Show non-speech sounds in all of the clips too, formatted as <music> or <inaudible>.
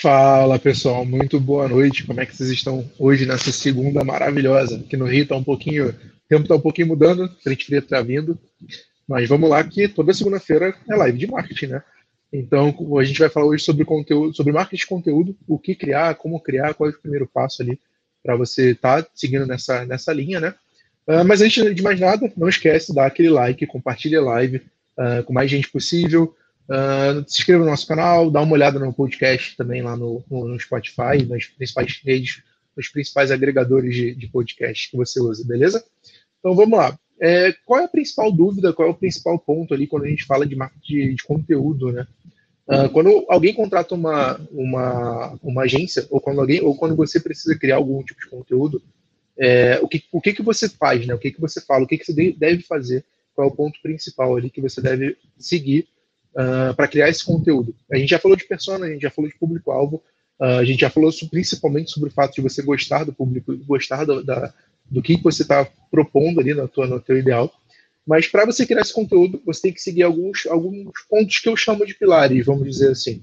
Fala pessoal, muito boa noite. Como é que vocês estão hoje nessa segunda maravilhosa? Aqui no Rio tá um pouquinho, o tempo tá um pouquinho mudando, frente fria tá vindo, mas vamos lá que toda segunda-feira é live de marketing, né? Então a gente vai falar hoje sobre conteúdo, sobre marketing de conteúdo, o que criar, como criar, qual é o primeiro passo ali para você estar tá seguindo nessa, nessa linha, né? Uh, mas antes de mais nada, não esquece de dar aquele like, compartilha a live uh, com mais gente possível. Uh, se inscreva no nosso canal, dá uma olhada no podcast também lá no, no, no Spotify, nas principais redes, nos principais agregadores de, de podcast que você usa, beleza? Então vamos lá. É, qual é a principal dúvida, qual é o principal ponto ali quando a gente fala de marketing de, conteúdo, né? Uh, quando alguém contrata uma, uma, uma agência, ou quando alguém, ou quando você precisa criar algum tipo de conteúdo, é, o, que, o que, que você faz, né? O que, que você fala, o que, que você deve fazer, qual é o ponto principal ali que você deve seguir uh, para criar esse conteúdo. A gente já falou de persona, a gente já falou de público-alvo, uh, a gente já falou principalmente sobre o fato de você gostar do público, gostar do, da, do que você está propondo ali no, tua, no teu ideal. Mas para você criar esse conteúdo, você tem que seguir alguns, alguns pontos que eu chamo de pilares, vamos dizer assim.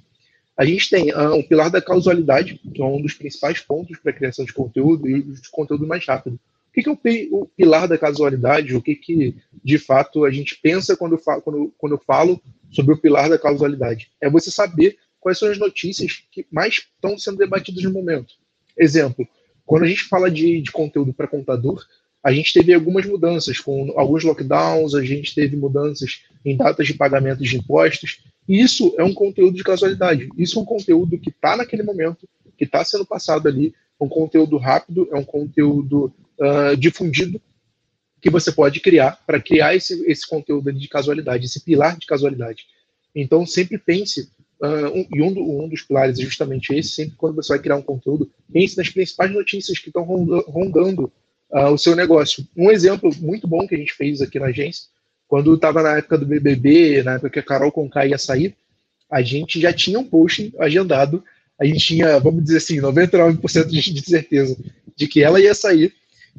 A gente tem uh, um pilar da causalidade, que é um dos principais pontos para a criação de conteúdo e de conteúdo mais rápido. O que, que é o, pilar da casualidade? O que, que de fato a gente pensa quando eu, falo, quando, quando eu falo sobre o pilar da causalidade. É você saber quais são as notícias que mais estão sendo debatidas no momento. Exemplo, quando a gente fala de, de conteúdo para contador, a gente teve algumas mudanças, com alguns lockdowns, a gente teve mudanças em datas de pagamento de impostos. E isso é um conteúdo de casualidade. Isso é um conteúdo que está naquele momento, que está sendo passado ali, um conteúdo rápido, é um conteúdo uh, difundido que você pode criar para criar esse, esse conteúdo de casualidade, esse pilar de casualidade. Então, sempre pense, uh, um, e um, do, um, dos pilares é justamente esse, sempre quando você vai criar um conteúdo, pense nas principais notícias que estão rondando uh, o seu negócio. Um exemplo muito bom que a gente fez aqui na agência, quando estava na época do BBB, na época que a Carol Conká ia sair, a gente já tinha um post agendado, a gente tinha, vamos dizer assim, 99% de certeza de que ela ia sair,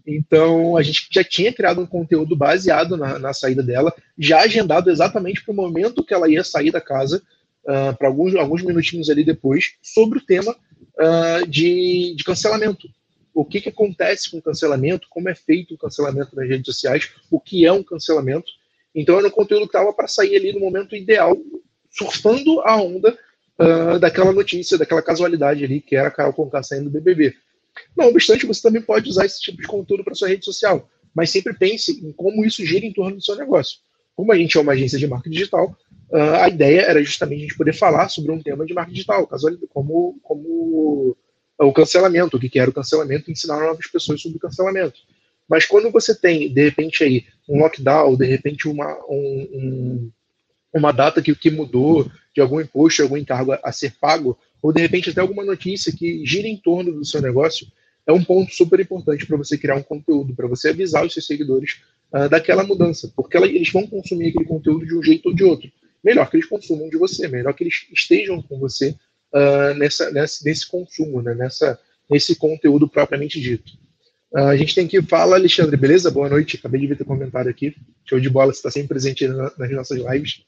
então, a gente já tinha criado um conteúdo baseado na, na saída dela, já agendado exatamente para o momento que ela ia sair da casa, uh, para alguns, alguns minutinhos ali depois, sobre o tema uh, de, de cancelamento. O que, que acontece com cancelamento, como é feito o cancelamento nas redes sociais, o que é um cancelamento. Então, era um conteúdo que estava para sair ali no momento ideal, surfando a onda uh, daquela notícia, daquela casualidade ali, que era a Carol Conká saindo do BBB. Não obstante, você também pode usar esse tipo de conteúdo para sua rede social, mas sempre pense em como isso gira em torno do seu negócio. Como a gente é uma agência de marketing digital, uh, a ideia era justamente a gente poder falar sobre um tema de marketing digital, como, como o cancelamento, o que era o cancelamento, ensinar novas pessoas sobre o cancelamento. Mas quando você tem, de repente, aí, um lockdown, de repente, uma, um, um, uma data que, que mudou de algum imposto, algum encargo a, a ser pago, ou de repente até alguma notícia que gira em torno do seu negócio, é um ponto super importante para você criar um conteúdo, para você avisar os seus seguidores uh, daquela mudança, porque ela, eles vão consumir aquele conteúdo de um jeito ou de outro. Melhor que eles consumam de você, melhor que eles estejam com você uh, nessa, nessa, nesse consumo, né, nessa, nesse conteúdo propriamente dito. Uh, a gente tem que fala, Alexandre, beleza? Boa noite. Acabei de ver teu comentário aqui. Show de bola, você está sempre presente nas nossas lives.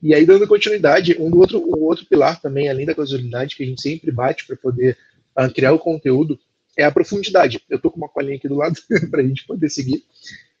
E aí, dando continuidade, um outro, um outro pilar também, além da casualidade, que a gente sempre bate para poder uh, criar o conteúdo, é a profundidade. Eu estou com uma colinha aqui do lado <laughs> para a gente poder seguir,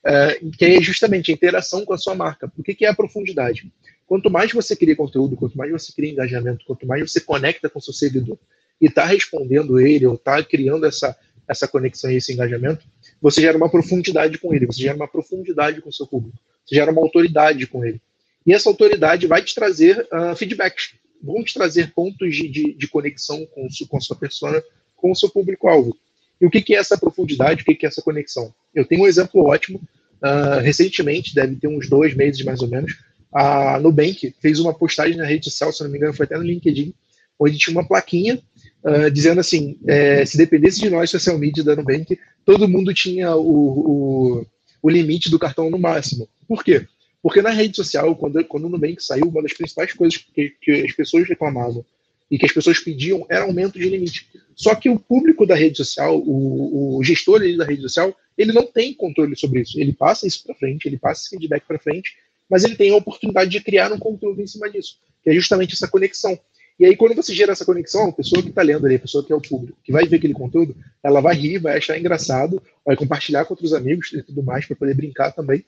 uh, que é justamente a interação com a sua marca. O que, que é a profundidade? Quanto mais você cria conteúdo, quanto mais você cria engajamento, quanto mais você conecta com o seu seguidor e está respondendo ele, ou está criando essa, essa conexão e esse engajamento, você gera uma profundidade com ele, você gera uma profundidade com o seu público, você gera uma autoridade com ele. E essa autoridade vai te trazer uh, feedbacks, vão te trazer pontos de, de, de conexão com, com a sua persona, com o seu público-alvo. E o que, que é essa profundidade, o que, que é essa conexão? Eu tenho um exemplo ótimo. Uh, recentemente, deve ter uns dois meses mais ou menos, a Nubank fez uma postagem na rede social, se não me engano, foi até no LinkedIn, onde tinha uma plaquinha uh, dizendo assim: é, se dependesse de nós, social media da Nubank, todo mundo tinha o, o, o limite do cartão no máximo. Por quê? Porque na rede social, quando, quando o Nubank saiu, uma das principais coisas que, que as pessoas reclamavam e que as pessoas pediam era aumento de limite. Só que o público da rede social, o, o gestor da rede social, ele não tem controle sobre isso. Ele passa isso para frente, ele passa esse feedback para frente, mas ele tem a oportunidade de criar um conteúdo em cima disso, que é justamente essa conexão. E aí, quando você gera essa conexão, a pessoa que está lendo ali, a pessoa que é o público, que vai ver aquele conteúdo, ela vai rir, vai achar engraçado, vai compartilhar com outros amigos e tudo mais, para poder brincar também.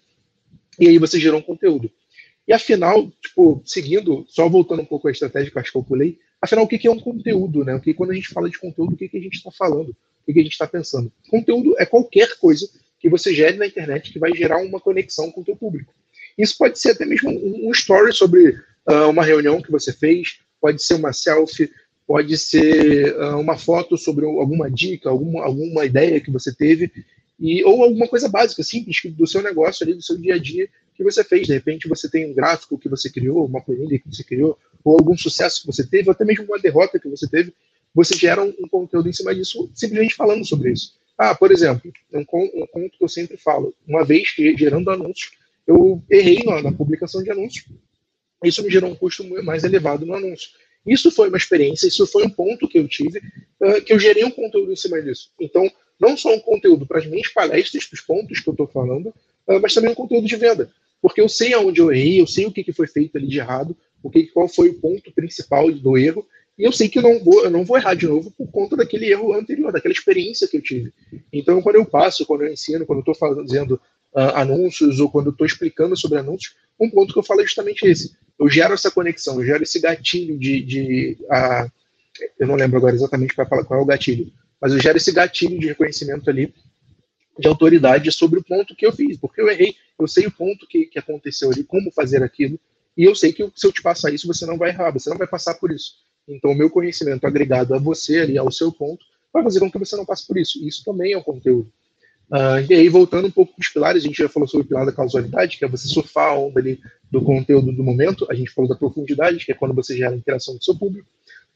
E aí você gerou um conteúdo. E afinal, tipo, seguindo, só voltando um pouco à estratégia que eu acho que eu pulei, afinal, o que é um conteúdo, né? O que quando a gente fala de conteúdo, o que, que a gente está falando? O que a gente está pensando? Conteúdo é qualquer coisa que você gere na internet que vai gerar uma conexão com o teu público. Isso pode ser até mesmo um, story sobre uh, uma reunião que você fez, pode ser uma selfie, pode ser uh, uma foto sobre alguma dica, alguma, alguma ideia que você teve, e, ou alguma coisa básica, simples, do seu negócio ali, do seu dia a dia que você fez. De repente você tem um gráfico que você criou, uma planilha que você criou, ou algum sucesso que você teve, ou até mesmo uma derrota que você teve, você gera um, um conteúdo em cima disso, simplesmente falando sobre isso. Ah, por exemplo, um, um conto que eu sempre falo. Uma vez que gerando anúncios, eu errei na, na publicação de anúncios. Isso me gerou um custo mais elevado no anúncio. Isso foi uma experiência, isso foi um ponto que eu tive, uh, que eu gerei um conteúdo em cima disso. Então, não só um conteúdo para as minhas palestras, para os pontos que eu estou falando, uh, mas também um conteúdo de venda. Porque eu sei aonde eu errei, eu sei o que, que foi feito ali de errado, o que, qual foi o ponto principal do erro, e eu sei que eu não vou, eu não vou errar de novo por conta daquele erro anterior, daquela experiência que eu tive. Então, quando eu passo, quando eu ensino, quando eu estou fazendo uh, anúncios ou quando eu estou explicando sobre anúncios, um ponto que eu falo é justamente esse. Eu gero essa conexão, eu gero esse gatilho de. de uh, eu não lembro agora exatamente qual, qual é o gatilho, mas eu gero esse gatilho de reconhecimento ali, de autoridade sobre o ponto que eu fiz, porque eu errei, eu sei o ponto que, que aconteceu ali, como fazer aquilo, e eu sei que se eu te passar isso, você não vai errar, você não vai passar por isso. Então, o meu conhecimento agregado a você, ali, ao seu ponto, vai fazer com que você não passe por isso. Isso também é um conteúdo. Uh, e aí, voltando um pouco para os pilares, a gente já falou sobre o pilar da causalidade, que é você surfar a onda ali do conteúdo do momento. A gente falou da profundidade, que é quando você gera interação do seu público.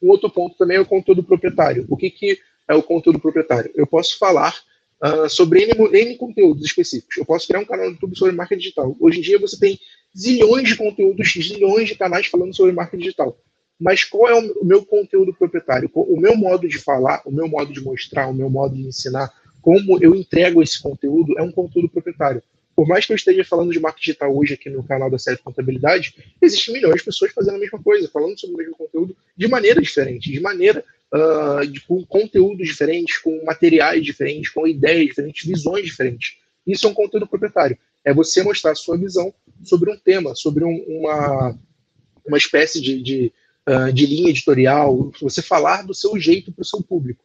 Um outro ponto também é o conteúdo proprietário. O que, que é o conteúdo proprietário? Eu posso falar uh, sobre N, N conteúdos específicos. Eu posso criar um canal no YouTube sobre marca digital. Hoje em dia você tem zilhões de conteúdos, zilhões de canais falando sobre marca digital mas qual é o meu conteúdo proprietário? O meu modo de falar, o meu modo de mostrar, o meu modo de ensinar, como eu entrego esse conteúdo, é um conteúdo proprietário. Por mais que eu esteja falando de marketing digital hoje aqui no canal da série Contabilidade, existem milhões de pessoas fazendo a mesma coisa, falando sobre o mesmo conteúdo de maneira diferente, de maneira uh, com conteúdos diferentes, com materiais diferentes, com ideias diferentes, visões diferentes. Isso é um conteúdo proprietário. É você mostrar a sua visão sobre um tema, sobre um, uma, uma espécie de, de uh, de linha editorial, você falar do seu jeito para o seu público.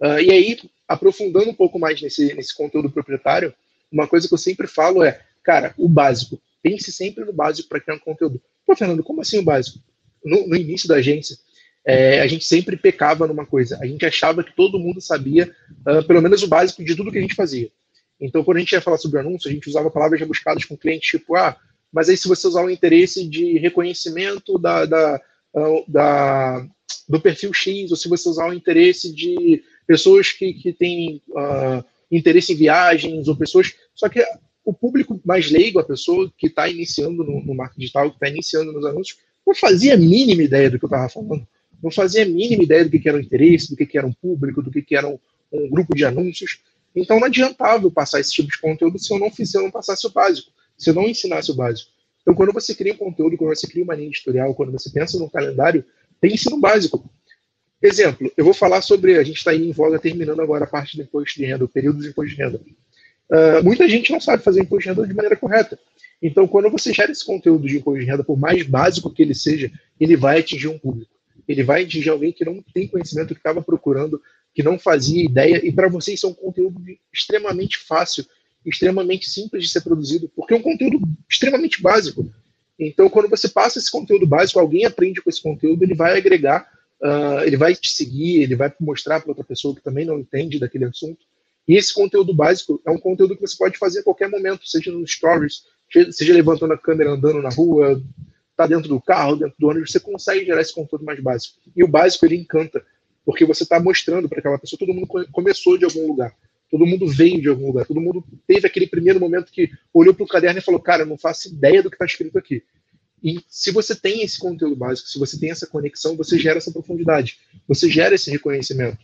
Uh, e aí, aprofundando um pouco mais nesse, nesse conteúdo proprietário, uma coisa que eu sempre falo é, cara, o básico. Pense sempre no básico para criar um conteúdo. Pô, Fernando, como assim o básico? No, no início da agência, é, a gente sempre pecava numa coisa. A gente achava que todo mundo sabia, uh, pelo menos o básico de tudo que a gente fazia. Então, quando a gente ia falar sobre anúncio, a gente usava palavras rebuscadas com clientes, tipo, ah, mas aí se você usar o interesse de reconhecimento da, da, ah, da, do perfil X, ou se você usar o interesse de pessoas que, que têm uh, interesse em viagens, ou pessoas. Só que o público mais leigo, a pessoa que está iniciando no, no marketing digital, que está iniciando nos anúncios, não fazia a mínima ideia do que eu estava falando. Não fazia a mínima ideia do que, era o interesse, do que, era um público, do que, era um, um grupo de anúncios. Então não adiantava eu passar esse tipo de conteúdo se eu não fizesse, se eu não passasse o básico, se eu não ensinasse o básico. Então, quando você cria um conteúdo, quando você cria uma linha editorial, quando você pensa no calendário, tem ensino básico. Exemplo, eu vou falar sobre, a gente está aí em voga terminando agora a parte do imposto de renda, o período de imposto de renda. Uh, muita gente não sabe fazer imposto de renda de maneira correta. Então, quando você gera esse conteúdo de imposto de renda, por mais básico que ele seja, ele vai atingir um público. Ele vai atingir alguém que não tem conhecimento, que estava procurando, que não fazia ideia, e para vocês é um conteúdo extremamente fácil extremamente simples de ser produzido, porque é um conteúdo extremamente básico. Então, quando você passa esse conteúdo básico, alguém aprende com esse conteúdo, ele vai agregar, uh, ele vai te seguir, ele vai mostrar para outra pessoa que também não entende daquele assunto. E esse conteúdo básico é um conteúdo que você pode fazer a qualquer momento, seja nos stories, seja levantando a câmera, andando na rua, tá dentro do carro, dentro do ônibus, você consegue gerar esse conteúdo mais básico. E o básico ele encanta, porque você está mostrando para aquela pessoa, todo mundo começou de algum lugar. Todo mundo veio de algum lugar, todo mundo teve aquele primeiro momento que olhou para o caderno e falou: Cara, não faço ideia do que está escrito aqui. E se você tem esse conteúdo básico, se você tem essa conexão, você gera essa profundidade, você gera esse reconhecimento.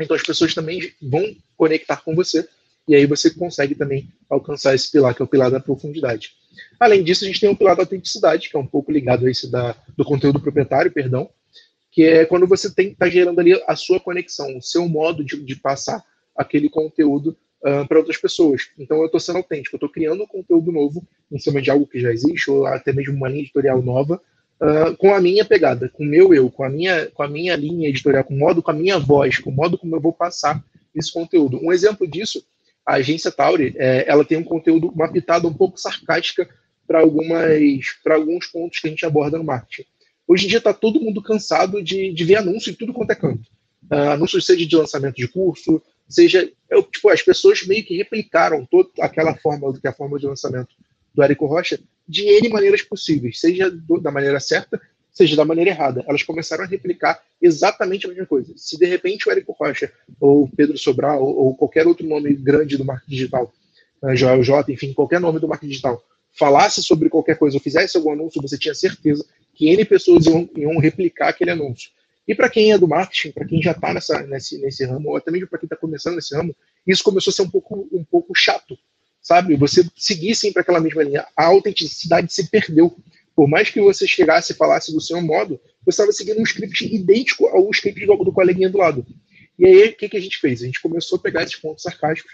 Então as pessoas também vão conectar com você e aí você consegue também alcançar esse pilar, que é o pilar da profundidade. Além disso, a gente tem o pilar da autenticidade, que é um pouco ligado a esse da, do conteúdo proprietário, perdão, que é quando você está gerando ali a sua conexão, o seu modo de, de passar aquele conteúdo uh, para outras pessoas. Então eu estou sendo autêntico, eu estou criando um conteúdo novo em cima de algo que já existe, ou até mesmo uma linha editorial nova, uh, com a minha pegada, com o meu eu, com a minha, com a minha linha editorial, com o modo, com a minha voz, com o modo como eu vou passar esse conteúdo. Um exemplo disso, a agência Tauri, é, ela tem um conteúdo, uma pitada um pouco sarcástica para alguns pontos que a gente aborda no marketing. Hoje em dia está todo mundo cansado de, de ver anúncio em tudo quanto é canto. Uh, anúncios seja de lançamento de curso, seja eu, tipo as pessoas meio que replicaram toda aquela forma que é a forma de lançamento do Érico Rocha de N maneiras possíveis, seja do, da maneira certa, seja da maneira errada. Elas começaram a replicar exatamente a mesma coisa. Se de repente o Érico Rocha, ou Pedro Sobral, ou, qualquer outro nome grande do marketing digital, uh, Joel J, enfim, qualquer nome do marketing digital, falasse sobre qualquer coisa ou fizesse algum anúncio, você tinha certeza que N pessoas iam, iam replicar aquele anúncio. E para quem é do marketing, para quem já está nesse, nesse ramo, ou até mesmo para quem está começando nesse ramo, isso começou a ser um pouco, um pouco chato, sabe? Você seguir sempre aquela mesma linha. A autenticidade se perdeu. Por mais que você chegasse e falasse do seu modo, você estava seguindo um script idêntico ao script do, do coleguinha do lado. E aí, o que, que a gente fez? A gente começou a pegar esses pontos sarcásticos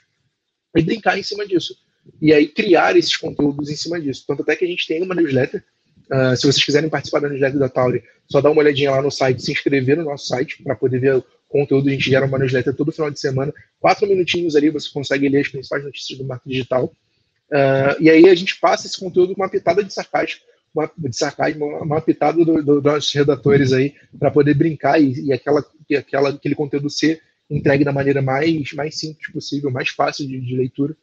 e brincar em cima disso. E aí, criar esses conteúdos em cima disso. Tanto até que a gente tem uma newsletter Uh, se vocês quiserem participar da newsletter da Tauri, só dá uma olhadinha lá no site, se inscrever no nosso site para poder ver o conteúdo. A gente gera uma newsletter todo final de semana, quatro minutinhos ali, você consegue ler as principais notícias do marketing digital. Uh, e aí a gente passa esse conteúdo com uma pitada de sarcasmo, uma, de sarcasmo, uma, pitada dos do, do nossos redatores aí, para poder brincar e, e, aquela, e aquela, aquele conteúdo ser entregue da maneira mais, mais simples possível, mais fácil de, de leitura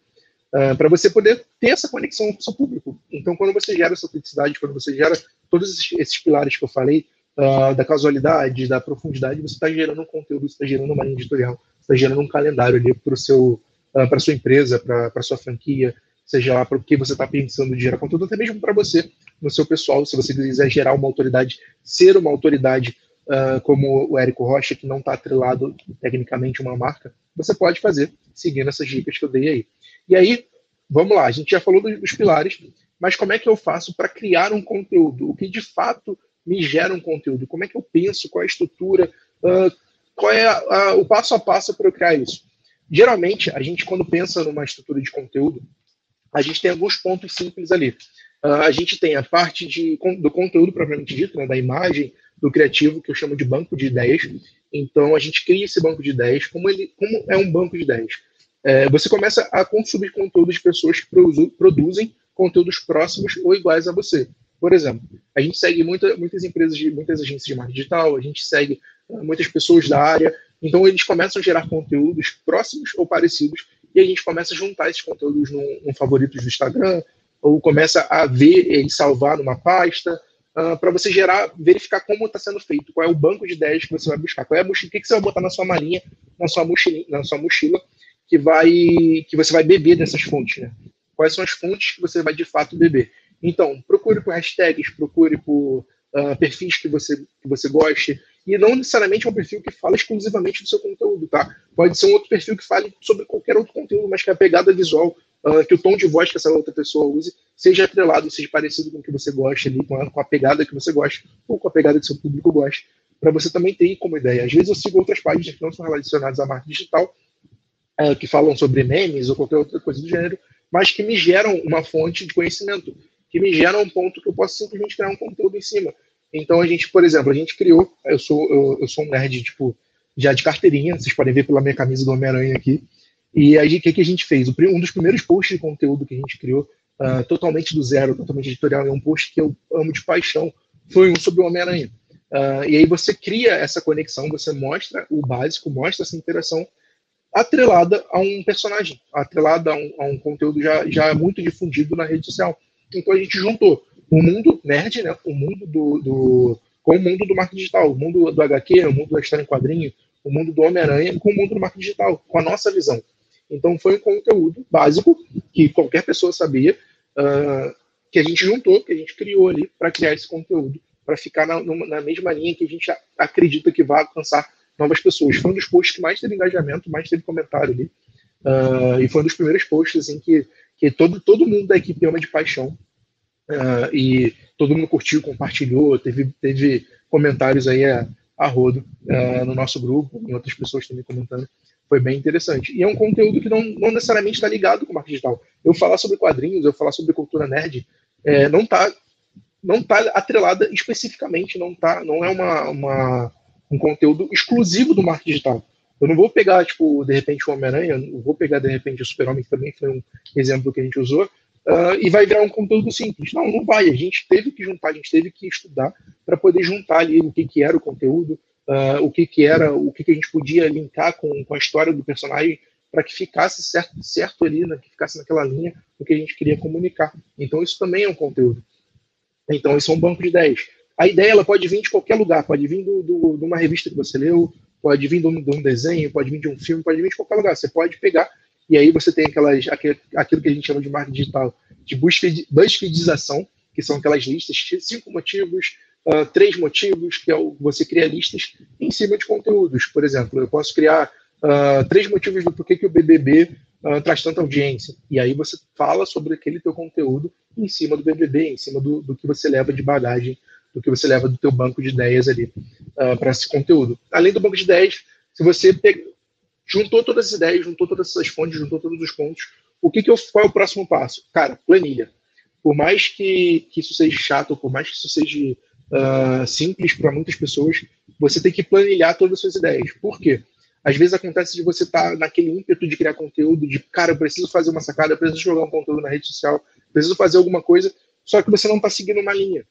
uh, para você poder ter essa conexão com o seu público. Então, quando você gera essa autenticidade, quando você gera todos esses, esses pilares que eu falei, uh, da casualidade, da profundidade, você está gerando um conteúdo, você está gerando uma linha editorial, você está gerando um calendário ali para uh, para sua empresa, para sua franquia, seja lá para o que você está pensando de gerar conteúdo, até mesmo para você, no seu pessoal, se você quiser gerar uma autoridade, ser uma autoridade uh, como o Érico Rocha, que não está atrelado tecnicamente uma marca, você pode fazer seguindo essas dicas que eu dei aí. E aí, vamos lá, a gente já falou dos pilares, mas como é que eu faço para criar um conteúdo? O que de fato me gera um conteúdo? Como é que eu penso? Qual é a estrutura? Uh, qual é a, a, o passo a passo para eu criar isso? Geralmente, a gente, quando pensa numa estrutura de conteúdo, a gente tem alguns pontos simples ali. Uh, a gente tem a parte de, do conteúdo propriamente dito, né, da imagem, do criativo, que eu chamo de banco de ideias. Então, a gente cria esse banco de ideias. Como, ele, como é um banco de ideias? é, você começa a consumir conteúdo de pessoas que produzem conteúdos próximos ou iguais a você. Por exemplo, a gente segue muita, muitas empresas, de, muitas agências de marketing digital, a gente segue uh, muitas pessoas da área, então eles começam a gerar conteúdos próximos ou parecidos e a gente começa a juntar esses conteúdos no, no favoritos do Instagram ou começa a ver e salvar numa pasta uh, para você gerar, verificar como está sendo feito, qual é o banco de ideias que você vai buscar, qual é a mochila, o que, que você vai botar na sua malinha, na sua mochila, na sua mochila que vai que você vai beber dessas fontes, né? Quais são as fontes que você vai de fato beber? Então, procure por hashtags, procure por uh, perfis que você que você goste e não necessariamente um perfil que fala exclusivamente do seu conteúdo, tá? Pode ser um outro perfil que fale sobre qualquer outro conteúdo, mas que a pegada visual, uh, que o tom de voz que essa outra pessoa use seja atrelado, seja parecido com o que você gosta ali, com a, com a pegada que você gosta ou com a pegada que seu público gosta, para você também ter como ideia. Às vezes eu sigo outras páginas que não são relacionadas à marca digital é, que falam sobre memes ou qualquer outra coisa do gênero, mas que me geram uma fonte de conhecimento, que me geram um ponto que eu posso simplesmente criar um conteúdo em cima. Então a gente, por exemplo, a gente criou, eu sou eu, eu sou um nerd tipo já de carteirinha, vocês podem ver pela minha camisa do Homem-Aranha aqui. E aí o que, que a gente fez? Um dos primeiros posts de conteúdo que a gente criou, uh, totalmente do zero, totalmente editorial, é um post que eu amo de paixão, foi um sobre o Homem-Aranha. Uh, e aí você cria essa conexão, você mostra o básico, mostra essa interação atrelada a um personagem, atrelada a um, a um conteúdo já, já muito difundido na rede social. Então a gente juntou o mundo nerd, né, o mundo do, do com o mundo do marketing digital, o mundo do HQ, o mundo da história em quadrinho, o mundo do Homem-Aranha, com o mundo do marketing digital, com a nossa visão. Então foi um conteúdo básico que qualquer pessoa sabia, uh, que a gente juntou, que a gente criou ali para criar esse conteúdo, para ficar na, na mesma linha que a gente acredita que vai alcançar novas pessoas. Foi um dos posts que mais teve engajamento, mais teve comentário ali. Uh, e foi um dos primeiros posts assim, que, que todo, todo mundo da equipe ama de paixão. Uh, e todo mundo curtiu, compartilhou, teve, teve comentários aí a, a rodo uh, no nosso grupo, em outras pessoas também comentando. Foi bem interessante. E é um conteúdo que não, não necessariamente está ligado com o marketing digital. Eu falar sobre quadrinhos, eu falar sobre cultura nerd, é, não está não tá atrelada especificamente, não, tá, não é uma, uma, um conteúdo exclusivo do marketing digital. Eu não vou pegar, tipo, de repente o Homem-Aranha, não vou pegar, de repente, o Super-Homem, que também foi um exemplo que a gente usou, uh, e vai virar um conteúdo simples. Não, não vai. A gente teve que juntar, a gente teve que estudar para poder juntar ali o que, que era o conteúdo, uh, o que, que era, o que, que a gente podia linkar com, com a história do personagem para que ficasse certo, certo ali, né, que ficasse naquela linha o que a gente queria comunicar. Então, isso também é um conteúdo. Então, isso é um banco de ideias. A ideia ela pode vir de qualquer lugar, pode vir do, do, de uma revista que você leu, pode vir de um, de um, desenho, pode vir de um filme, pode vir de qualquer lugar. Você pode pegar e aí você tem aquelas, aquilo que a gente chama de marketing digital, de BuzzFeedização, que são aquelas listas, cinco motivos, uh, três motivos, que é o, você cria listas em cima de conteúdos. Por exemplo, eu posso criar uh, três motivos do porquê que o BBB uh, ah, traz tanta audiência. E aí você fala sobre aquele teu conteúdo em cima do BBB, em cima do, do que você leva de bagagem, do que você leva do teu banco de ideias ali para esse conteúdo. Além do banco de ideias, se você pega, juntou todas as ideias, juntou todas essas fontes, juntou todos os pontos. O que, que eu, qual é o próximo passo? Cara, planilha. Por mais que, que isso seja chato, por mais que isso seja uh, simples para muitas pessoas, você tem que planilhar todas as suas ideias. Por quê? Às vezes acontece de você estar tá naquele ímpeto de criar conteúdo, de cara, eu preciso fazer uma sacada, eu preciso jogar um conteúdo na rede social, preciso fazer alguma coisa, só que você não está seguindo uma linha,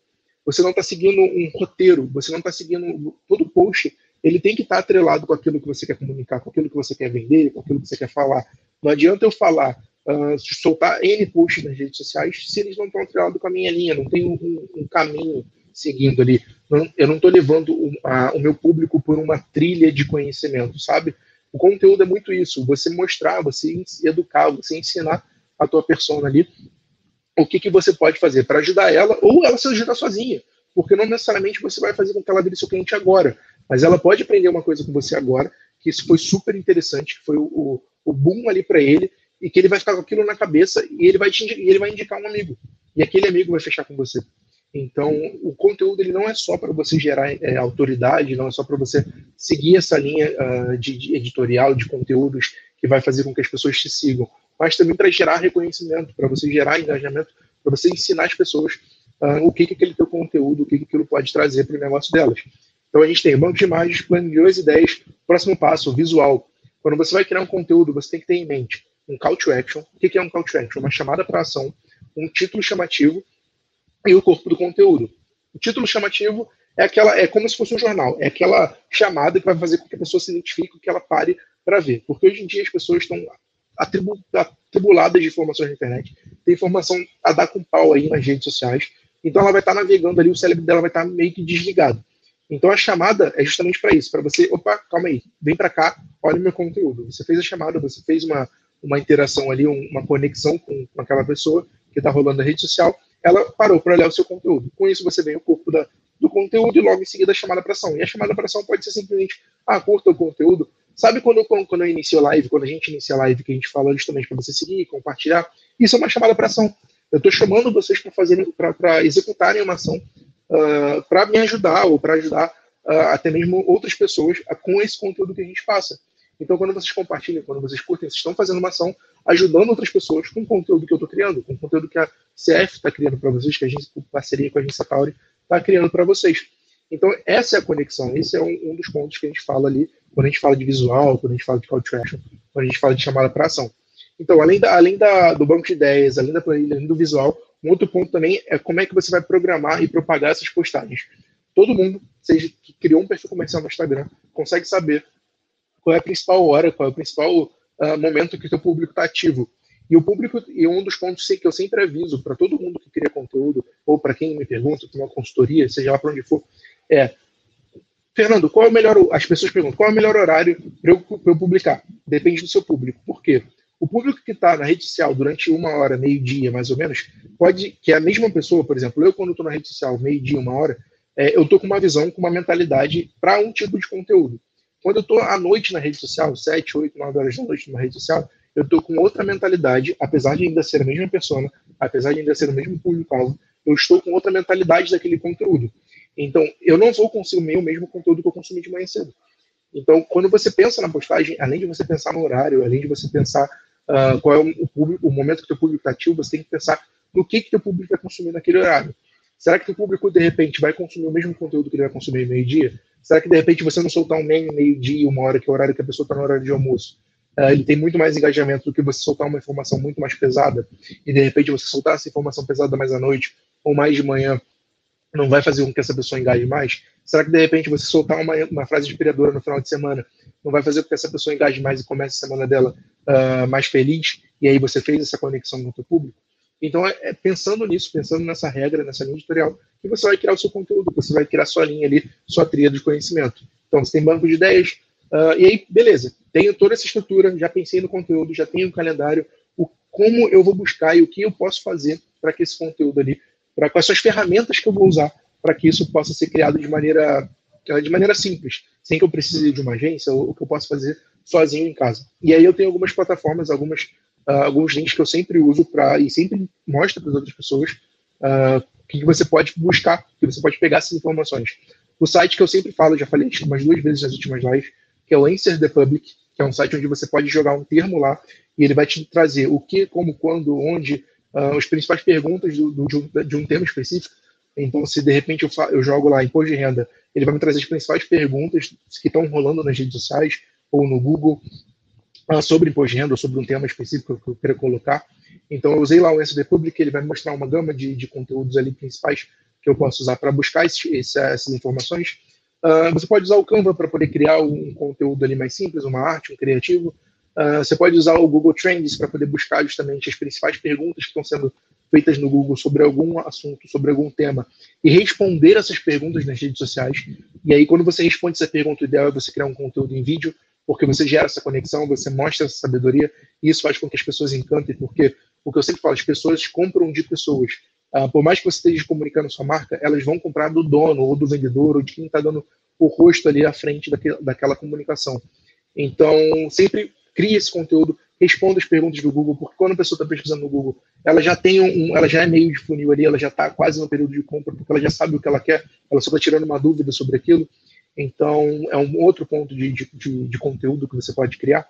você não está seguindo um roteiro, você não está seguindo todo post ele tem que estar atrelado com aquilo que você quer comunicar, com aquilo que você quer vender, com aquilo que você quer falar. Não adianta eu falar, uh, soltar N posts nas redes sociais se eles não estão atrelados com a minha linha, não tem um, um caminho seguindo ali. Eu não estou levando o, a, o meu público por uma trilha de conhecimento, sabe? O conteúdo é muito isso, você mostrar, você educar, você ensinar a tua persona ali o que, que você pode fazer para ajudar ela ou ela se ajudar sozinha. Porque não necessariamente você vai fazer com que ela seu cliente agora. Mas ela pode aprender uma coisa com você agora, que isso foi super interessante, que foi o, o, o boom ali para ele, e que ele vai ficar com aquilo na cabeça e ele vai, te, ele vai indicar um amigo. E aquele amigo vai fechar com você. Então, o conteúdo ele não é só para você gerar é, autoridade, não é só para você seguir essa linha uh, de, de, editorial, de conteúdos que vai fazer com que as pessoas te sigam, mas também para gerar reconhecimento, para você gerar engajamento, para você ensinar as pessoas uh, o que, que aquele teu conteúdo, o que, que aquilo pode trazer para o negócio delas. Então a gente tem banco de imagens, planilhões e ideias. Próximo passo, visual. Quando você vai criar um conteúdo, você tem que ter em mente um call to action. O que é um call to action? Uma chamada para ação, um título chamativo e o corpo do conteúdo. O título chamativo é aquela, é como se fosse um jornal, é aquela chamada que vai fazer com que a pessoa se identifique, que ela pare para ver. Porque hoje em dia as pessoas estão atribuladas de informações na internet, tem informação a dar com pau aí nas redes sociais, então ela vai estar navegando ali, o cérebro dela vai estar meio que desligado. Então a chamada é justamente para isso, para você, opa, calma aí, vem para cá, olha o meu conteúdo. Você fez a chamada, você fez uma, uma interação ali, uma conexão com, com aquela pessoa que está rolando na rede social, ela parou para olhar o seu conteúdo. Com isso você vem o corpo da, do conteúdo e logo em seguida a chamada para ação. E a chamada para ação pode ser simplesmente, ah, curta o conteúdo. Sabe quando, quando, quando eu inicio live, quando a gente inicia a live, que a gente fala justamente para você seguir, compartilhar? Isso é uma chamada para ação. Eu estou chamando vocês para para executarem uma ação uh, ah, para me ajudar ou para ajudar uh, até mesmo outras pessoas uh, com esse conteúdo que a gente passa. Então, quando vocês compartilham, quando vocês curtem, vocês estão fazendo uma ação ajudando outras pessoas com o conteúdo que eu estou criando, com o conteúdo que a CF está criando para vocês, que a gente, em parceria com a agência Tauri, está criando para vocês. Então, essa é a conexão, esse é um, um, dos pontos que a gente fala ali, quando a gente fala de visual, quando a gente fala de call to action, quando a gente fala de chamada para ação. Então, além, da, além da, do banco de ideias, além da planilha, além do visual, um outro ponto também é como é que você vai programar e propagar essas postagens. Todo mundo, seja que criou um perfil comercial no Instagram, consegue saber qual é a principal hora, qual é o principal uh, momento que o seu público está ativo. E o público, e um dos pontos que eu sempre aviso para todo mundo que cria conteúdo, ou para quem me pergunta, tem uma consultoria, seja lá para onde for, é Fernando, qual é o melhor. As pessoas perguntam qual é o melhor horário para eu, eu, publicar? Depende do seu público. Por quê? O público que está na rede social durante uma hora, meio-dia, mais ou menos, pode, que é a mesma pessoa, por exemplo, eu quando estou na rede social, meio-dia, uma hora, é, eu estou com uma visão, com uma mentalidade para um tipo de conteúdo. Quando eu estou à noite na rede social, 7, 8, 9 horas da noite numa rede social, eu estou com outra mentalidade, apesar de ainda ser a mesma pessoa, apesar de ainda ser o mesmo público-alvo, eu estou com outra mentalidade daquele conteúdo. Então, eu não vou consumir o mesmo conteúdo que eu consumi de manhã cedo. Então, quando você pensa na postagem, além de você pensar no horário, além de você pensar uh, qual é o, público, o momento que o teu público está ativo, você tem que pensar no que que teu público vai consumir naquele horário. Será que teu público, de repente, vai consumir o mesmo conteúdo que ele vai consumir meio-dia? Será que, de repente, você não soltar um meme meio-dia, uma hora, que é o horário que a pessoa está no horário de almoço, uh, ele tem muito mais engajamento do que você soltar uma informação muito mais pesada, e, de repente, você soltar essa informação pesada mais à noite, ou mais de manhã, não vai fazer com que essa pessoa engaje mais? Será que de repente você soltar uma, uma frase inspiradora no final de semana não vai fazer com que essa pessoa engaje mais e comece a semana dela uh, mais feliz? E aí você fez essa conexão com o seu público? Então, é, é, pensando nisso, pensando nessa regra, nessa linha editorial, que você vai criar o seu conteúdo, você vai criar sua linha ali, sua trilha de conhecimento. Então, você tem banco de ideias, uh, e aí, beleza, tenho toda essa estrutura, já pensei no conteúdo, já tenho o um calendário, o, como eu vou buscar e o que eu posso fazer para que esse conteúdo ali para quais são as ferramentas que eu vou usar para que isso possa ser criado de maneira de maneira simples, sem que eu precise de uma agência, ou que eu possa fazer sozinho em casa. E aí eu tenho algumas plataformas, algumas uh, alguns links que eu sempre uso para e sempre mostro para as outras pessoas uh, que você pode buscar, que você pode pegar essas informações. O site que eu sempre falo, já falei umas duas vezes nas últimas lives, que é o Answer the Public, que é um site onde você pode jogar um termo lá e ele vai te trazer o que, como, quando, onde, uh, as principais perguntas do, do, de, um, de, um, tema específico. Então, se de repente eu, eu, jogo lá imposto de renda, ele vai me trazer as principais perguntas que estão rolando nas redes sociais ou no Google sobre imposto de renda sobre um tema específico que eu queira colocar. Então, eu usei lá o SD Public, ele vai mostrar uma gama de, de conteúdos ali principais que eu posso usar para buscar esse, esse, essas informações. Uh, você pode usar o Canva para poder criar um conteúdo ali mais simples, uma arte, um criativo. Uh, você pode usar o Google Trends para poder buscar justamente as principais perguntas que estão sendo feitas no Google sobre algum assunto, sobre algum tema, e responder essas perguntas nas redes sociais. E aí, quando você responde essa pergunta, o ideal é você criar um conteúdo em vídeo, porque você gera essa conexão, você mostra essa sabedoria, e isso faz com que as pessoas encantem, porque o que eu sempre falo, as pessoas compram de pessoas. Uh, por mais que você esteja comunicando sua marca, elas vão comprar do dono, ou do vendedor, ou de quem está dando o rosto ali à frente daquela, daquela comunicação. Então, sempre crie esse conteúdo, responda as perguntas do Google, porque quando a pessoa está pesquisando no Google, ela já tem um, ela já é meio de funil ali, ela já está quase no período de compra, porque ela já sabe o que ela quer, ela só está tirando uma dúvida sobre aquilo. Então, é um outro ponto de, de, de, conteúdo que você pode criar.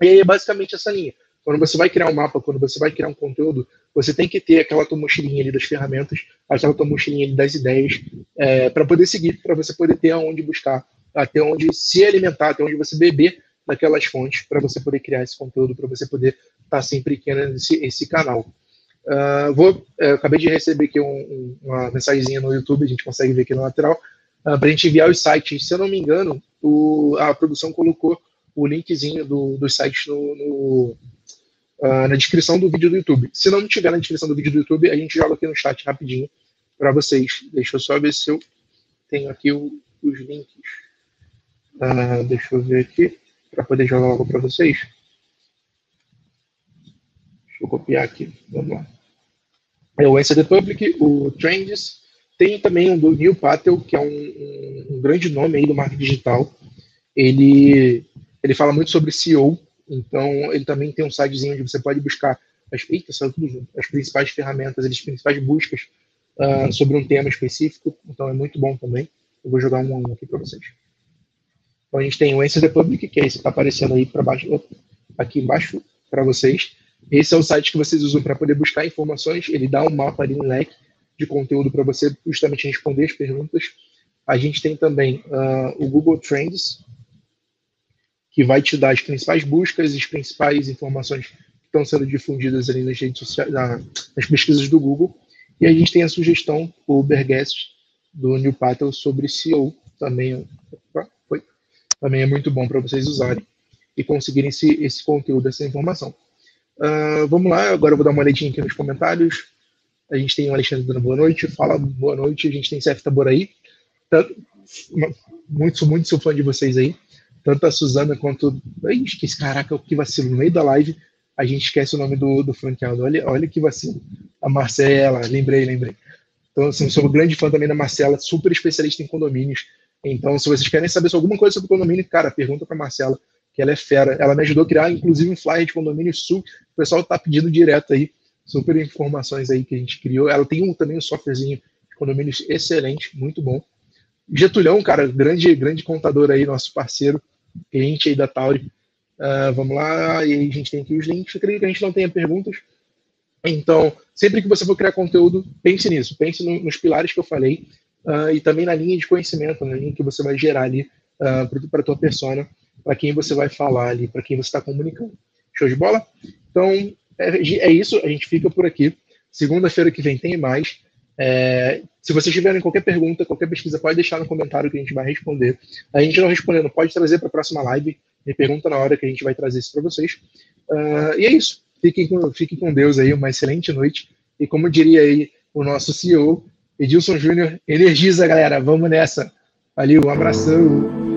E aí é basicamente essa linha. Quando você vai criar um mapa, quando você vai criar um conteúdo, você tem que ter aquela tua mochilinha ali das ferramentas, aquela tua mochilinha ali das ideias, é, para poder seguir, para você poder ter aonde buscar, até onde se alimentar, até onde você beber daquelas fontes para você poder criar esse conteúdo, para você poder estar tá sempre criando esse, esse canal. Uh, vou, uh, acabei de receber aqui um, um, uma mensagenzinha no YouTube, a gente consegue ver aqui no lateral, uh, ah, para a gente enviar os sites. Se eu não me engano, o, a produção colocou o linkzinho do, dos sites no, no uh, na descrição do vídeo do YouTube. Se não tiver na descrição do vídeo do YouTube, a gente joga aqui no chat rapidinho para vocês. Deixa eu só ver se eu tenho aqui o, os links. Uh, deixa eu ver aqui para poder jogar logo para vocês. Deixa eu copiar aqui. Vamos lá. É o NCD Public, o Trends. Tem também um do Neil Patel, que é um, um, um grande nome aí do marketing digital. Ele, ele fala muito sobre SEO, então, ele também tem um sitezinho onde você pode buscar as, eita, as principais ferramentas, as principais buscas uh, sobre um tema específico. Então, é muito bom também. Eu vou jogar um aqui para vocês. Então, a gente tem o Answer the Public, que é esse que está aparecendo aí para baixo, aqui embaixo para vocês. Esse é o site que vocês usam para poder buscar informações. Ele dá um mapa ali, um leque de conteúdo para você justamente responder as perguntas. A gente tem também uh, o Google Trends, que vai te dar as principais buscas as principais informações que estão sendo difundidas ali nas redes sociais, nas pesquisas do Google. E a gente tem a sugestão, o Uberguest, do Neil Patel, sobre SEO, também, também é muito bom para vocês usarem e conseguirem esse, esse conteúdo, essa informação. Uh, vamos lá, agora eu vou dar uma olhadinha aqui nos comentários. A gente tem o Alexandre dando boa noite, fala boa noite. A gente tem Seth Taboraí. Tá, muito, muito sou fã de vocês aí tanto a Suzana quanto. Ai, esqueci, caraca, que vacilo. No meio da live, a gente esquece o nome do, do franqueado. Olha, olha que vacilo. A Marcela, lembrei, lembrei. Então, assim, sou um grande fã também da Marcela, super especialista em condomínios. Então, se vocês querem saber alguma coisa sobre condomínio, cara, pergunta para Marcela, que ela é fera. Ela me ajudou a criar, inclusive, um flyer de condomínio sul. O pessoal tá pedindo direto aí, super informações aí que a gente criou. Ela tem um, também um softwarezinho de condomínios excelentes, muito bom. Getulhão, cara, grande, grande contador aí, nosso parceiro, cliente aí da Tauri. Uh, vamos lá, e aí a gente tem aqui os links. Eu creio que a gente não tenha perguntas. Então, sempre que você for criar conteúdo, pense nisso, pense no, nos pilares que eu falei uh, e também na linha de conhecimento, na linha que você vai gerar ali uh, para a tua persona, para quem você vai falar ali, para quem você está comunicando. Show de bola? Então, é, isso, a gente fica por aqui. Segunda-feira que vem tem mais. É, se vocês tiverem qualquer pergunta, qualquer pesquisa, pode deixar no comentário que a gente vai responder. A gente não respondendo, pode trazer para a próxima live. Me pergunta na hora que a gente vai trazer isso para vocês. Uh, e é isso. Fiquem com, fiquem com Deus aí, uma excelente noite. E como diria aí o nosso CEO, Edilson Júnior, energiza, galera. Vamos nessa. Valeu, um abração.